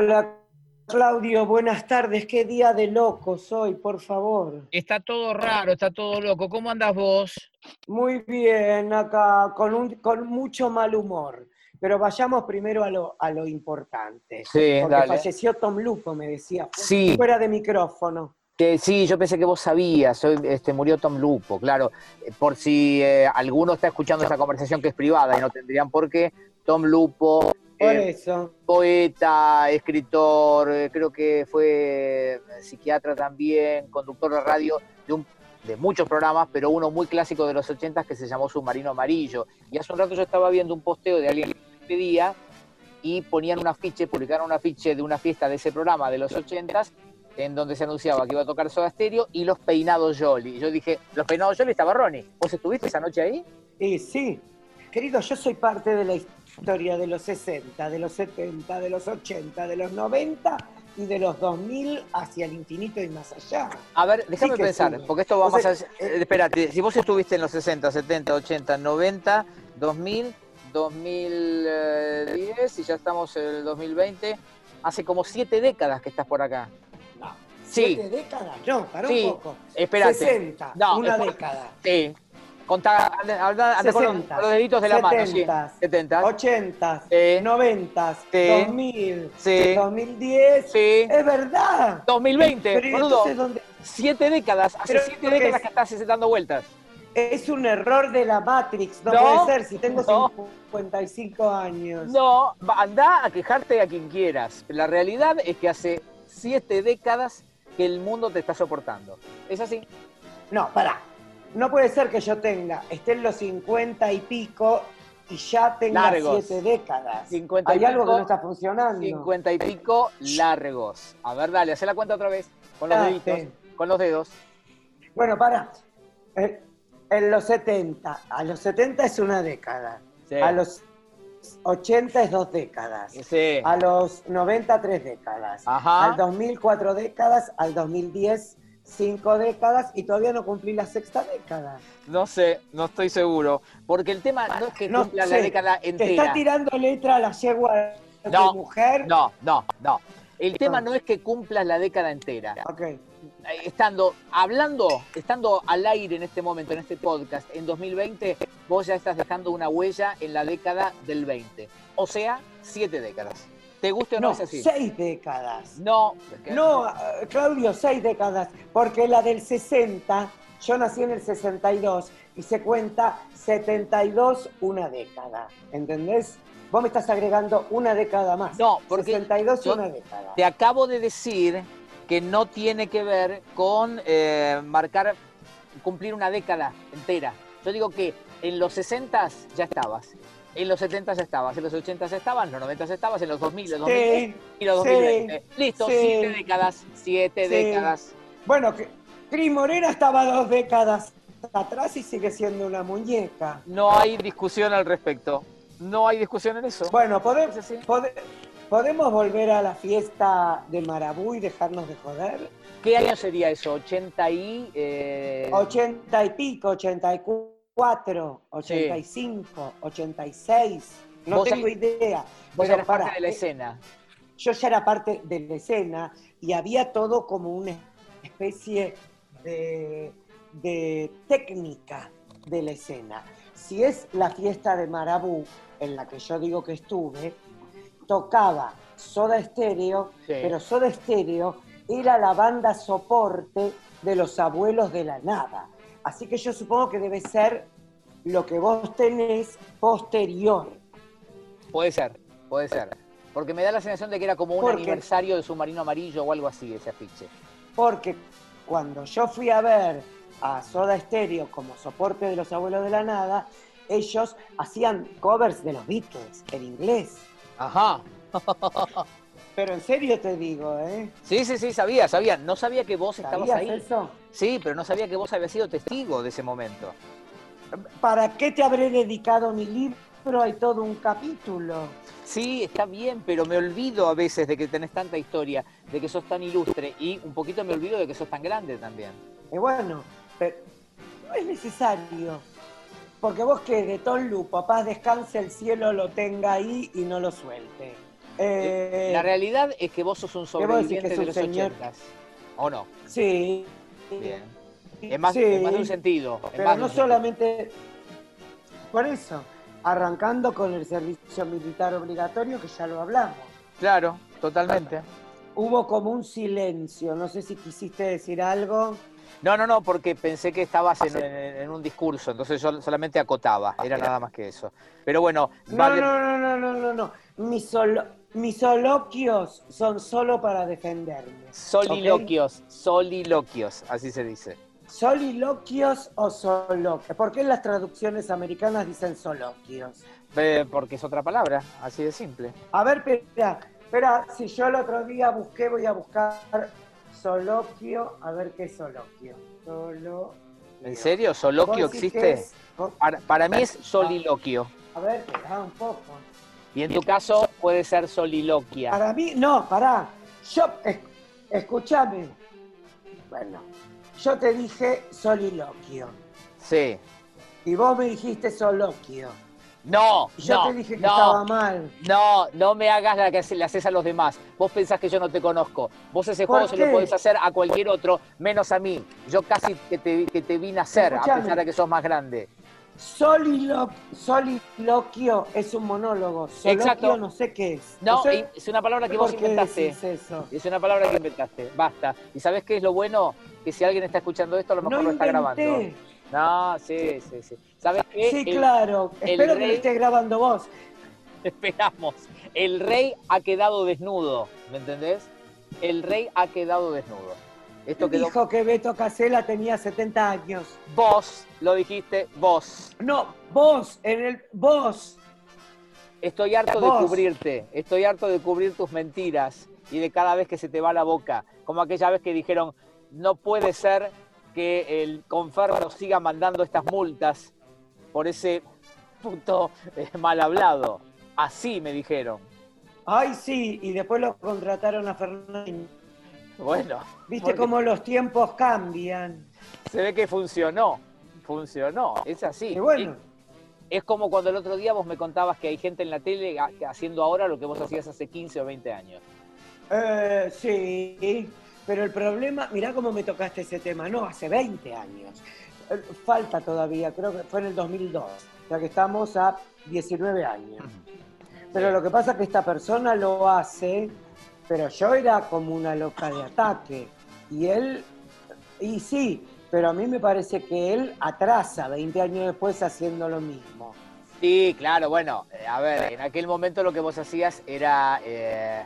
Hola, Claudio, buenas tardes. Qué día de locos hoy, por favor. Está todo raro, está todo loco. ¿Cómo andas vos? Muy bien, acá, con, un, con mucho mal humor. Pero vayamos primero a lo, a lo importante. Sí, porque dale. falleció Tom Lupo, me decía. Sí. Fuera de micrófono. Que sí, yo pensé que vos sabías, hoy, este, murió Tom Lupo, claro. Eh, Por si eh, alguno está escuchando esa conversación que es privada y no tendrían por qué, Tom Lupo, Por eso. poeta, escritor, eh, creo que fue eh, psiquiatra también, conductor de radio de, un- de muchos programas, pero uno muy clásico de los 80 que se llamó Submarino Amarillo. Y hace un rato yo estaba viendo un posteo de alguien que pedía y ponían un afiche, publicaron un afiche de una fiesta de ese programa de los 80 en donde se anunciaba que iba a tocar Soda Stereo y los peinados Jolly. Yo dije, los peinados Jolly estaba Ronnie. ¿Vos estuviste esa noche ahí? Y sí, querido, yo soy parte de la historia de los 60, de los 70, de los 80, de los 90 y de los 2000 hacia el infinito y más allá. A ver, déjame Sí pensar, estuve. porque esto va más allá. eh, espérate, si vos estuviste en los 60, 70, 80, 90, 2000, 2010 y ya estamos en el 2020, hace como siete décadas que estás por acá. No, Sí. ¿Siete décadas? No, para Sí, un poco. espérate. 60, No, una década. Sí. Contá, anda, anda- anda con, los, 60, con los deditos de la mano, sí. 70, 70. 80, Sí. 90, Sí. 2000, Sí. 2010. Sí. Es verdad. 2020, Pero ¿y boludo. dónde? Siete décadas, hace Pero siete ¿qué es? décadas que estás dando vueltas. Es un error de la Matrix, no, No, puede ser si tengo no. 55 años. No, andá a quejarte a quien quieras. La realidad es que hace siete décadas que el mundo te está soportando. ¿Es así? No, pará. No puede ser que yo tenga, esté en los 50 y pico y ya tenga Largos. 7 décadas. 50 y Hay algo que pico, no está funcionando. 50 y pico largos. A ver, dale, haz la cuenta otra vez. Con los Ah, deditos. sí. Con los dedos. Bueno, pará. Eh, en los 70, a los 70 es una década. Sí. A los 80 es dos décadas. Sí. A los 90, tres décadas. Ajá. Al 2000, cuatro décadas. Al 2010, cinco décadas. Y todavía no cumplí la sexta década. No sé, no estoy seguro. Porque el tema no es que No cumpla sé, la década ¿Te entera. está tirando letra a la yegua de No, mujer? No, no, no. El tema No. es que cumplas la década entera. Ok. Eh, Estando, hablando, estando al aire en este momento, en este podcast, en 2020, vos ya estás dejando una huella en la década del 20. O sea, siete décadas. ¿Te guste o no, No, es así? seis décadas. No, No, eh, Claudio, seis décadas. Porque la del 60, yo nací en el 62 y se cuenta 72 una década. ¿Entendés? Vos me estás agregando una década más. No, porque 62 yo una década. Te acabo de decir que no tiene que ver con eh, marcar, cumplir una década entera. Yo digo que en los 60 ya estabas, en los 70 ya estabas, en los 80 ya estabas, en los 90 ya estabas, en los 2000, los 2010 y los sí, 2020. Listo, sí. siete décadas, siete décadas. Bueno, que Cris Morena estaba dos décadas atrás y sigue siendo una muñeca. No hay discusión al respecto. No hay discusión en eso. Bueno, podemos, ¿podemos volver a la fiesta de Marabú y dejarnos de joder? ¿Qué año sería eso? ¿80 y...? eh, 80 y pico, 84, 85, 86. No tengo idea. Vos Bueno, eras parte de la eh, escena. Yo ya era parte de la escena y había todo como una especie de, de técnica de la escena. Si es la fiesta de Marabú, en la que yo digo que estuve, tocaba Soda Stereo, Sí. pero Soda Stereo era la banda soporte de los abuelos de la nada. Así que yo supongo que debe ser lo que vos tenés posterior. Puede ser, puede ser. Porque me da la sensación de que era como un ¿Por qué? aniversario de Submarino Amarillo o algo así, ese afiche. Porque cuando yo fui a ver a Soda Stereo como soporte de los abuelos de la nada, ellos hacían covers de los Beatles en inglés. Ajá. Pero en serio te digo, ¿eh? Sí, sí, sí, sabía, sabía. No sabía que vos estabas ¿Sabías ahí. eso? Sí, pero no sabía que vos habías sido testigo de ese momento. ¿Para qué te habré dedicado mi libro? Hay todo un capítulo. Sí, está bien, pero me olvido a veces de que tenés tanta historia, de que sos tan ilustre y un poquito me olvido de que sos tan grande también. Y bueno, pero no es necesario. Porque vos que de Tom Lu, papá descanse, el cielo lo tenga ahí y no lo suelte. Eh, la realidad es que vos sos un ¿Qué vos decís que sobreviviente de los señor? ochentas. ¿O no? sí. Bien. En más, Sí, en más de un sentido. en Pero más no sentido. solamente por eso, arrancando con el servicio militar obligatorio, que ya lo hablamos. Claro, totalmente. Hubo como un silencio, no sé si quisiste decir algo. No, no, no, porque pensé que estabas en, en- en un discurso, entonces yo solamente acotaba, era nada más que eso. Pero bueno, No, vale- no, no, no, no, no, no. Mis, solo- mis soloquios son solo para defenderme. soliloquios, soliloquios, así se dice. ¿Soliloquios o soloquios? ¿Por qué en las traducciones americanas dicen soloquios? Eh, porque es otra palabra, así de simple. A ver, espera, espera, si yo el otro día busqué, voy a buscar soloquio, a ver qué es soloquio. Solo. ¿En serio? ¿Soloquio ¿Vos decís existe? es? Para, para mí es soliloquio. A ver, espera un poco. Y en tu caso puede ser soliloquia. Para mí, no, pará. Yo, es- escúchame. Bueno, yo te dije soliloquio. Sí. Y vos me dijiste soloquio. No, yo no, te dije que no, estaba mal. No, no me hagas la que le haces a los demás. Vos pensás que yo no te conozco. Vos ese ¿Por juego se lo podés hacer a cualquier otro, menos a mí. Yo casi que te, que te vine a hacer, a Escuchame. pesar de que sos más grande. Solilo- soliloquio es un monólogo. Soloquio Exacto. no sé qué es. No, es una palabra que vos inventaste. eso. Es una palabra que inventaste. Basta. ¿Y sabés qué es lo bueno? Que si alguien está escuchando esto, a lo mejor No lo está grabando. No, sí, sí, sí. ¿Sabés qué? Sí, El- claro. el Espero que lo estés grabando vos. Esperamos. El rey ha quedado desnudo, ¿me entendés? El rey ha quedado desnudo. Esto quedó. Dijo que Beto Casella tenía 70 años. Vos, lo dijiste, vos. No, vos, en el. Vos. Estoy harto Vos. de cubrirte, estoy harto de cubrir tus mentiras y de cada vez que se te va la boca. Como aquella vez que dijeron, no puede ser que el Confer nos siga mandando estas multas por ese puto eh, mal hablado. Así me dijeron. Ay, sí, y después lo contrataron a Fernando. Bueno, Viste cómo los tiempos cambian. se ve que funcionó. Funcionó, es así. Y bueno, Es como cuando el otro día vos me contabas que hay gente en la tele ha- haciendo ahora lo que vos hacías hace 15 o 20 años. eh, sí, pero el problema, mirá cómo me tocaste ese tema, no, hace 20 años. Eh, Falta todavía, creo que fue en el 2002, o sea que estamos a 19 años. Pero lo que pasa es que esta persona lo hace, pero yo era como una loca de ataque. Y él, y sí, pero a mí me parece que él atrasa 20 años después haciendo lo mismo. Sí, claro, bueno, eh, a ver, en aquel momento lo que vos hacías era... eh,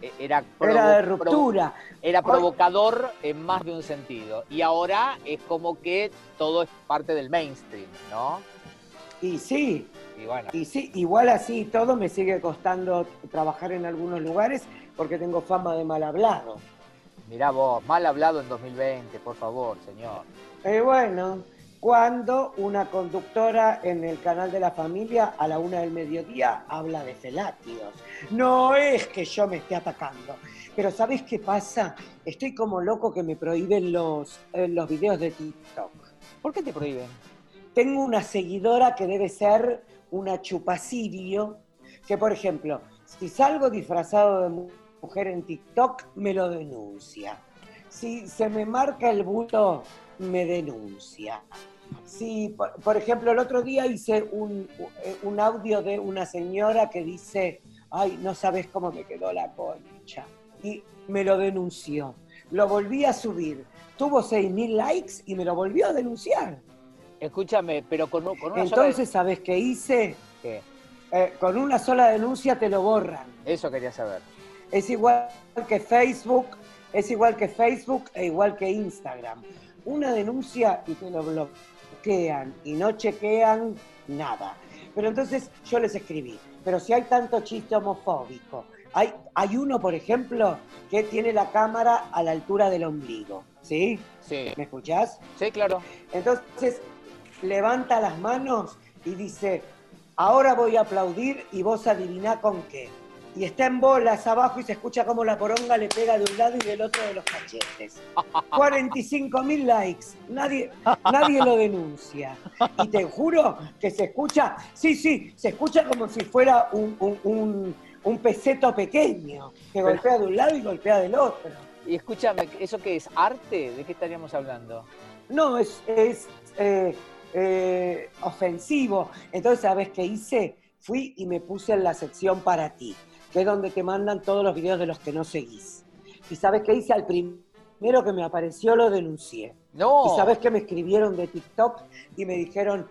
e- era, Era de ruptura. era provocador en más de un sentido. Y ahora es como que todo es parte del mainstream, ¿no? Y sí, Y bueno, y sí, igual así todo me sigue costando trabajar en algunos lugares porque tengo fama de mal hablado. mirá vos, mal hablado en 2020, por favor, señor. Eh, bueno, cuando una conductora en el canal de la familia a la una del mediodía habla de felatios. No es que yo me esté atacando, pero ¿sabes qué pasa? Estoy como loco que me prohíben los, eh, los videos de TikTok. ¿Por qué te prohíben? Tengo una seguidora que debe ser una chupacirio, que por ejemplo, si salgo disfrazado de mujer en TikTok, me lo denuncia. Si se me marca el busto, me denuncia. Si, por, por ejemplo, el otro día hice un, un audio de una señora que dice, ay, no sabes cómo me quedó la concha. Y me lo denunció. Lo volví a subir. Tuvo 6.000 likes y me lo volvió a denunciar. Escúchame, pero con, con una Entonces, ¿sabes qué hice? sola... ¿Qué? Eh, con una sola denuncia te lo borran. Eso quería saber. Es igual que Facebook, es igual que Facebook e igual que Instagram. Una denuncia y te lo bloquean y no chequean nada. Pero entonces yo les escribí, pero si hay tanto chiste homofóbico, hay, hay uno, por ejemplo, que tiene la cámara a la altura del ombligo, ¿sí? Sí, ¿Me escuchás? sí, claro. Entonces levanta las manos y dice, ahora voy a aplaudir y vos adiviná con qué. Y está en bolas abajo y se escucha como la poronga le pega de un lado y del otro de los cachetes. 45 mil likes, nadie, nadie lo denuncia. Y te juro que se escucha, sí, sí, se escucha como si fuera un, un- un- un peseto pequeño que golpea de un lado y golpea del otro. Y escúchame, ¿eso qué es? ¿Arte? ¿De qué estaríamos hablando? No, es, es eh, eh, ofensivo. Entonces, ¿sabes qué hice? Fui y me puse en la sección para ti, que es donde te mandan todos los videos de los que no seguís. ¿Y sabes qué hice? Al primero que me apareció lo denuncié. No. ¿Y sabes qué me escribieron de TikTok? Y me dijeron,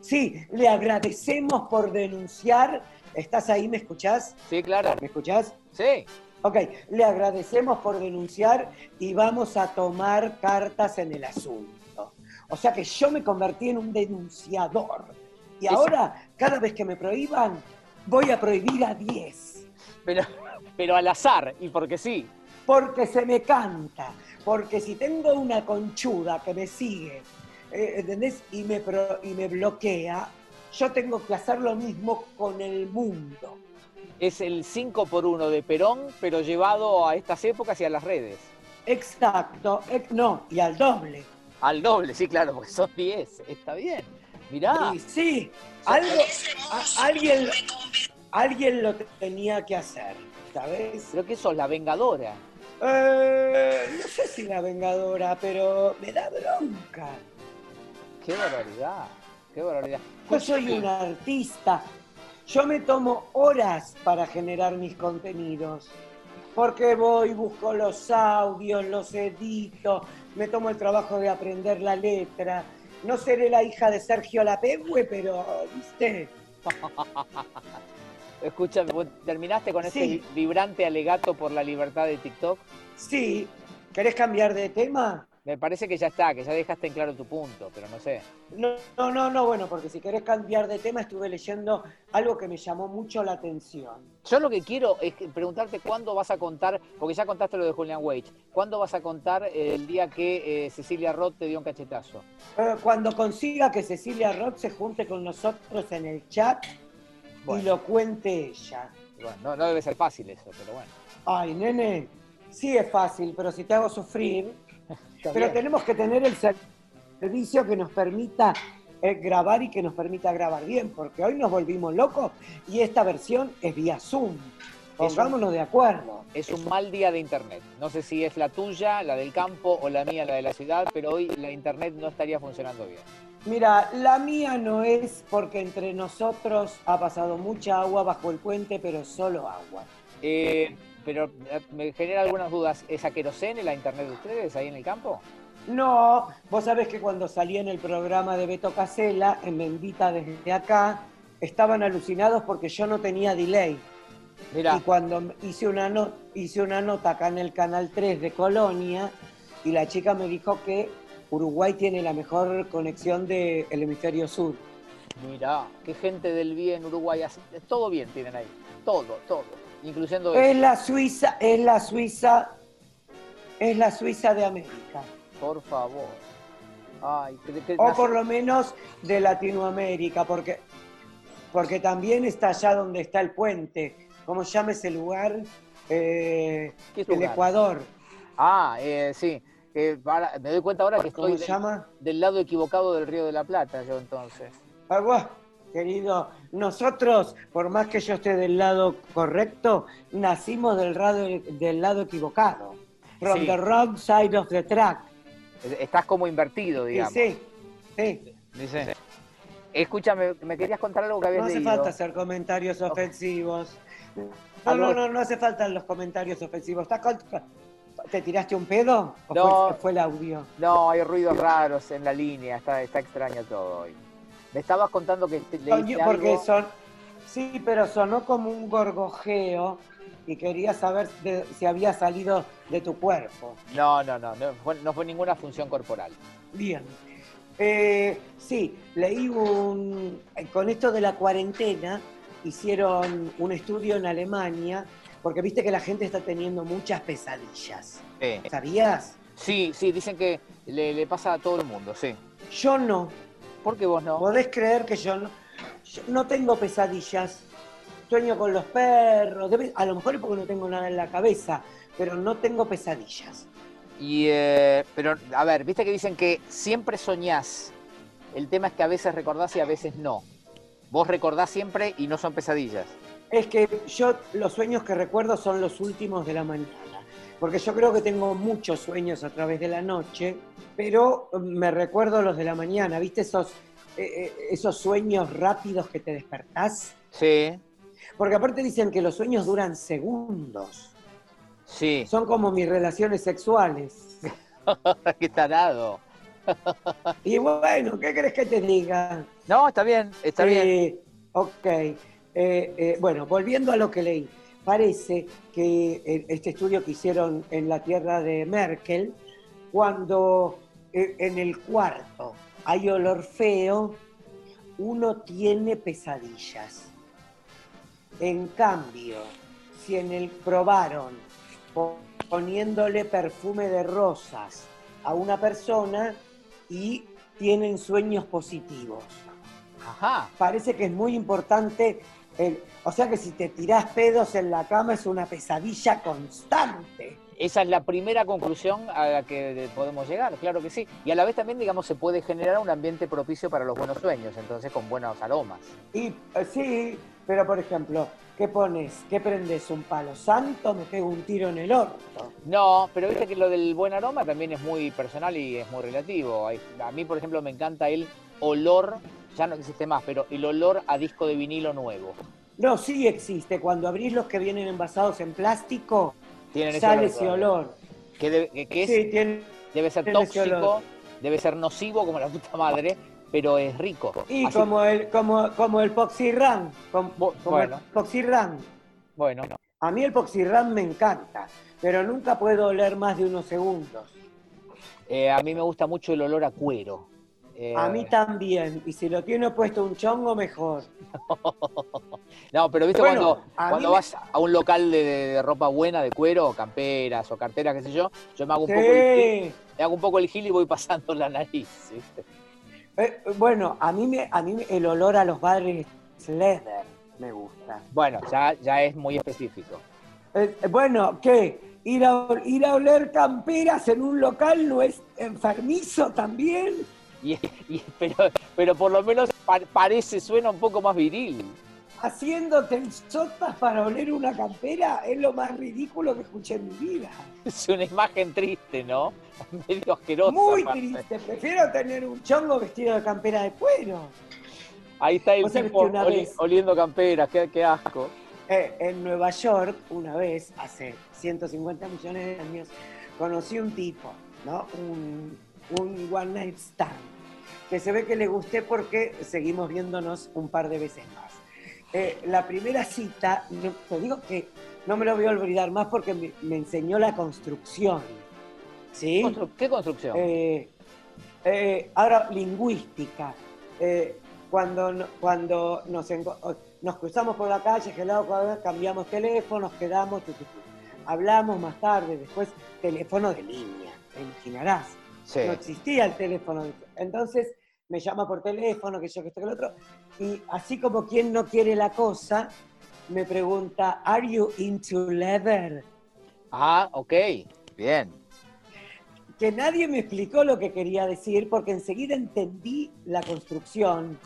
sí, le agradecemos por denunciar. ¿Estás ahí? ¿Me escuchás? Sí, claro. ¿Me escuchás? Sí. Ok, le agradecemos por denunciar y vamos a tomar cartas en el asunto. O sea que yo me convertí en un denunciador. Y ahora, cada vez que me prohíban, voy a prohibir a 10. Pero, pero al azar, y porque sí. Porque se me canta. Porque si tengo una conchuda que me sigue, eh, ¿entendés? Y me, pro- y me bloquea, yo tengo que hacer lo mismo con el mundo. Es el 5 por 1 de Perón, pero llevado a estas épocas y a las redes. Exacto, ex- no, y al doble. Al doble, sí, claro, porque son 10. Está bien. Mirá. Y sí, algo, a- alguien, alguien lo tenía que hacer, ¿sabes? Creo que sos la vengadora. Eh, no sé si la vengadora, pero me da bronca. Qué barbaridad. Qué barbaridad. Yo soy un artista. Yo me tomo horas para generar mis contenidos. Porque voy, busco los audios, los edito, me tomo el trabajo de aprender la letra. No seré la hija de Sergio Lapegüe, pero, ¿viste? Escúchame, ¿vos ¿terminaste con Sí. este vibrante alegato por la libertad de TikTok? Sí. ¿Querés cambiar de tema? Me parece que ya está, que ya dejaste en claro tu punto, pero no sé. No, no, no, no, bueno, porque si querés cambiar de tema, estuve leyendo algo que me llamó mucho la atención. Yo lo que quiero es preguntarte cuándo vas a contar, porque ya contaste lo de Julian Wage, ¿cuándo vas a contar el día que eh, Cecilia Roth te dio un cachetazo? Eh, Cuando consiga que Cecilia Roth se junte con nosotros en el chat y lo cuente ella. Bueno, no, no debe ser fácil eso, pero bueno. Ay, nene, sí es fácil, pero si te hago sufrir. Pero tenemos que tener el servicio que nos permita eh, grabar y que nos permita grabar bien, porque hoy nos volvimos locos y esta versión es vía Zoom. Pongámonos de acuerdo. Es un mal día de internet. No sé si es la tuya, la del campo o la mía, la de la ciudad, pero hoy la internet no estaría funcionando bien. Mira, la mía no es porque entre nosotros ha pasado mucha agua bajo el puente, pero solo agua. Eh, pero me genera algunas dudas. ¿Es a querosene la internet de ustedes ahí en el campo? No, vos sabés que cuando salí en el programa de Beto Casella, en Bendita desde acá, estaban alucinados porque yo no tenía delay. Mira, Y cuando hice una, no- hice una nota acá en el Canal 3 de Colonia, y la chica me dijo que Uruguay tiene la mejor conexión del hemisferio sur. mira, qué gente del bien Uruguay. hace- Todo bien tienen ahí. Todo, todo. Incluyendo Es eso. la Suiza, es la Suiza, es la Suiza de América. Por favor. Ay, que- que- O por lo menos de Latinoamérica, porque, porque también está allá donde está el puente. ¿Cómo llama ese lugar? Eh, ¿Qué es el lugar? Ecuador. Ah, eh, sí. Me doy cuenta ahora que ¿Cómo estoy se del, llama? del lado equivocado del Río de la Plata, yo entonces. Ah, buah, querido, nosotros, por más que yo esté del lado correcto, nacimos del lado, del lado equivocado. From Sí. the wrong side of the track. Estás como invertido, digamos. sí, sí. Dice. Escúchame, me querías contar algo que habías No hace leído. falta hacer comentarios ofensivos. No, no, no, no hace falta los comentarios ofensivos. ¿Estás con- ¿Te tiraste un pedo? ¿O No. fue, fue el audio? No, hay ruidos raros en la línea, está, está extraño todo hoy. Me estabas contando que te- leíste porque algo. son. Sí, pero sonó como un gorgojeo y quería saber de- si había salido de tu cuerpo. No, no, no, no fue, no fue ninguna función corporal. Bien. Eh, sí, leí un. Con esto de la cuarentena, hicieron un estudio en Alemania, porque viste que la gente está teniendo muchas pesadillas. Sí, ¿Sabías? sí, sí, dicen que le, le pasa a todo el mundo, sí. Yo no. ¿Por qué vos no? ¿Podés creer que yo no, yo no tengo pesadillas? Sueño con los perros, debe- a lo mejor es porque no tengo nada en la cabeza, pero no tengo pesadillas. Y, eh, pero, a ver, viste que dicen que siempre soñás. El tema es que a veces recordás y a veces no. vos recordás siempre y no son pesadillas. Es que yo los sueños que recuerdo son los últimos de la mañana, porque yo creo que tengo muchos sueños a través de la noche, pero me recuerdo los de la mañana, ¿viste esos, eh, eh, esos sueños rápidos que te despertás? Sí. Porque aparte dicen que los sueños duran segundos. Sí. Son como mis relaciones sexuales. Qué tarado. y bueno, ¿qué crees que te diga? No, está bien, está bien. Ok. Eh, eh, bueno, volviendo a lo que leí. Parece que eh, este estudio que hicieron en la tierra de Merkel, cuando en el cuarto hay olor feo, uno tiene pesadillas. En cambio, si en el probaron poniéndole perfume de rosas a una persona y tienen sueños positivos. Ajá. Parece que es muy importante, el, o sea que si te tirás pedos en la cama es una pesadilla constante. Esa es la primera conclusión a la que podemos llegar, claro que sí. Y a la vez también, digamos, se puede generar un ambiente propicio para los buenos sueños, entonces con buenos aromas. Y eh, sí, pero por ejemplo, ¿qué pones? ¿Qué prendes? ¿Un palo santo? ¿Me pego un tiro en el orto? No, pero viste que lo del buen aroma también es muy personal y es muy relativo. A mí, por ejemplo, me encanta el olor, ya no existe más, pero el olor a disco de vinilo nuevo. No, sí existe. Cuando abrís los que vienen envasados en plástico, sale ese olor. Que, es, debe ser tóxico, debe ser nocivo como la puta madre, pero es rico. Y como el, como, como el Poxirran, como, bueno. el Poxirran. Bueno. A mí el Poxirran me encanta, pero nunca puedo oler más de unos segundos. Eh, a mí me gusta mucho el olor a cuero. A mí eh, también, y si lo tiene puesto un chongo, mejor. no, pero viste cuando, cuando vas a un local de, ropa buena, de cuero, camperas o carteras, qué sé yo, yo me hago un, poco, el, me hago un poco el gil y voy pasando la nariz. Eh, bueno, a mí, me, a mí el olor a los padres leather me gusta. Bueno, ya, ya es muy específico. Eh, bueno, ¿qué? Ir a, ir a oler camperas en un local no es enfermizo también. Y, pero, pero por lo menos parece, suena un poco más viril. Haciéndote sotas para oler una campera es lo más ridículo que escuché en mi vida. Es una imagen triste, ¿no? Medio asquerosa. Muy triste. Prefiero tener un chongo vestido de campera de cuero. Ahí está el tipo oliendo camperas, qué, asco. Eh, en Nueva York, una vez, hace 150 millones de años, conocí un tipo, ¿no? Un, un one night stand, que se ve que le gusté porque seguimos viéndonos un par de veces más. Eh, la primera cita, te digo que no me lo voy a olvidar más porque me, enseñó la construcción. ¿Sí? ¿Qué construcción? Eh, eh, ahora, lingüística. cuando cuando nos, nos cruzamos por la calle, cambiamos teléfonos, quedamos, hablamos más tarde, después teléfono de línea, te imaginarás. No existía el teléfono. Entonces me llama por teléfono, que yo, que esto, que lo otro. Y así como quien no quiere la cosa, me pregunta, ¿Are you into leather? Ah, ok, bien. Que nadie me explicó lo que quería decir porque enseguida entendí la construcción.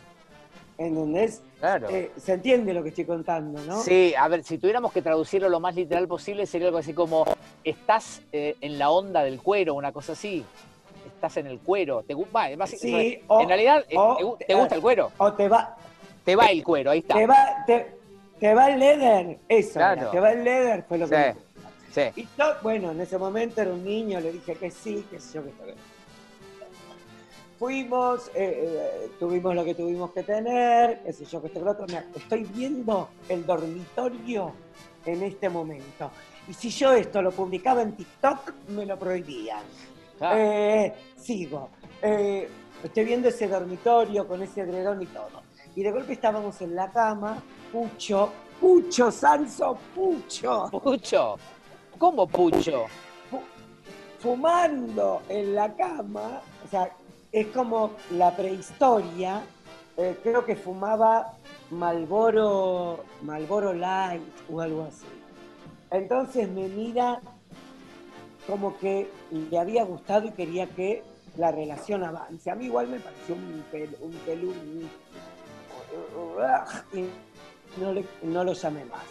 ¿Entendés? Claro. Eh, se entiende lo que estoy contando, ¿no? Sí, a ver, si tuviéramos que traducirlo lo más literal posible, sería algo así como, estás eh, en la onda del cuero, una cosa así estás en el cuero. Te, va, sí, en realidad, eh, te, gusta el cuero? O te va. Te va el cuero, ahí está. Te va, te, va el leather, eso, te va el leather, fue lo que sí, Y yo, bueno, en ese momento era un niño, le dije que sí, que sé yo, que Fuimos, eh, eh, tuvimos lo que tuvimos que tener, qué sé yo, que esto, otro. estoy viendo el dormitorio en este momento. Y si yo esto lo publicaba en TikTok, me lo prohibían. Eh, sigo. Eh, estoy viendo ese dormitorio con ese edredón y todo. Y de golpe estábamos en la cama, Pucho, Pucho, Sanso, Pucho. Pucho. ¿Cómo Pucho? Fumando en la cama, o sea, es como la prehistoria, eh, creo que fumaba Malboro, Malboro Light o algo así. Entonces me mira como que le había gustado y quería que la relación avance. A mí igual me pareció un, pel, un y no, le- no lo llamé más.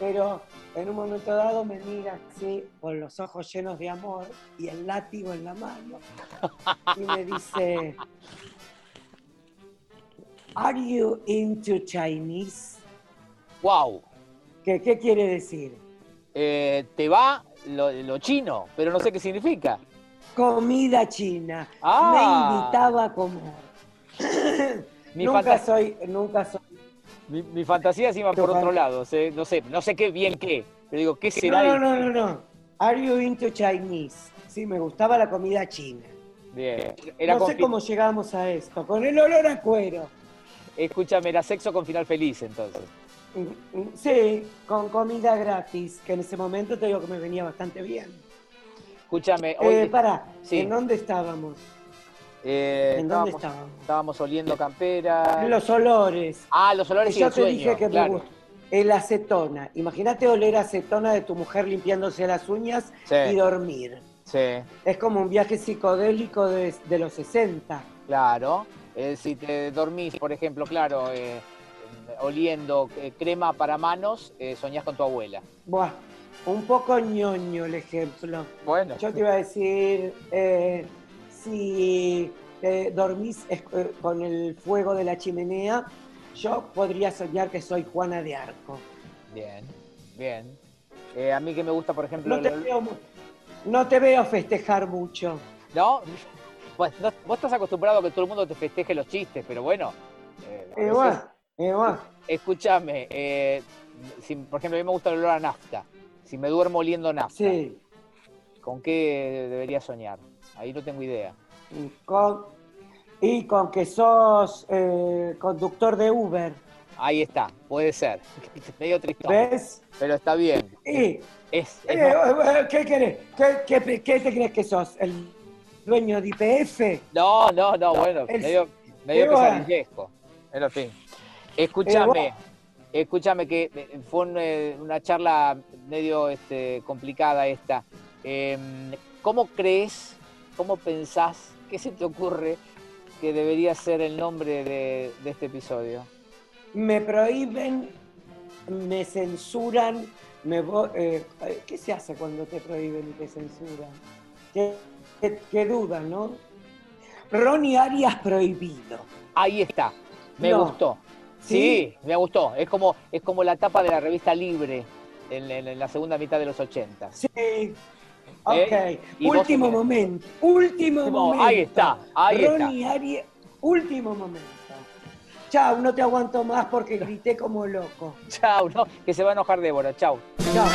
Pero en un momento dado me mira así, con los ojos llenos de amor y el látigo en la mano, y me dice, ¿Are you into Chinese? ¡Wow! ¿Qué, qué quiere decir? Eh, te va lo, lo chino, pero no sé qué significa. Comida china. Ah. Me invitaba a comer. Mi, nunca soy, nunca soy. mi, mi fantasía encima Tu por otro lado. sé- no sé, no sé qué bien qué. Pero digo, ¿qué será? No, no, no, no, no. Are you into Chinese? Sí, me gustaba la comida china. Bien. Era no sé cómo llegamos a esto, con el olor a cuero. Escúchame, era sexo con final feliz entonces. Sí, con comida gratis, que en ese momento te digo que me venía bastante bien. Escúchame, hoy Eh, para, sí. ¿en dónde estábamos? eh, ¿En dónde estábamos, estábamos? oliendo campera. Los olores. Ah, los olores y Yo el te sueño. dije que claro. me gusta. El acetona. Imagínate oler acetona de tu mujer limpiándose las uñas Sí. y dormir. Sí, Es como un viaje psicodélico de, de los 60. claro. Eh, si te dormís, por ejemplo, claro, eh, oliendo eh, crema para manos, eh, soñás con tu abuela. Buah, un poco ñoño el ejemplo. Bueno, Yo te iba a decir, eh, si te dormís eh, con el fuego de la chimenea, yo podría soñar que soy Juana de Arco. bien, bien. Eh, a mí que me gusta, por ejemplo, No te, el- veo, no te veo festejar mucho. ¿no? Pues, no- vos estás acostumbrado a que todo el mundo te festeje los chistes, pero bueno. eh, a veces- Escúchame, eh, si, por ejemplo, a mí me gusta el olor a nafta. Si me duermo oliendo nafta, Sí. ¿con qué debería soñar? Ahí no tengo idea. Con- y con que sos eh, conductor de Uber, Ahí está, puede ser. Medio tristón, ¿ves? pero está bien. Y, Es, es eh, más- eh, ¿qué, querés? ¿Qué, qué, qué te crees que sos? ¿El dueño de IPF? no, no, no, bueno, el- medio, medio Igual. pesadillesco. Pero en fin. Escúchame, escúchame que eh, fue un, eh, una charla medio este, complicada esta. Em, ¿Cómo crees, cómo pensás, qué se te ocurre que debería ser el nombre de, de este episodio? Me prohíben, me censuran, me eh, ¿Qué se hace cuando te prohíben y te censuran? Qué, qué- qué duda, ¿no? Ronnie Arias prohibido. Ahí está, me No. gustó. ¿Sí? Me gustó. Es como, es como la tapa de la revista Libre en, en- en la segunda mitad de los 80. Sí. Ok. ¿Eh? ¿Y vos último momento. Último Último- momento. ahí está, ahí Ronnie Arias. Último momento. Chao, no te aguanto más porque grité como loco. Chau, ¿no? Que se va a enojar Débora. Chau. Chao.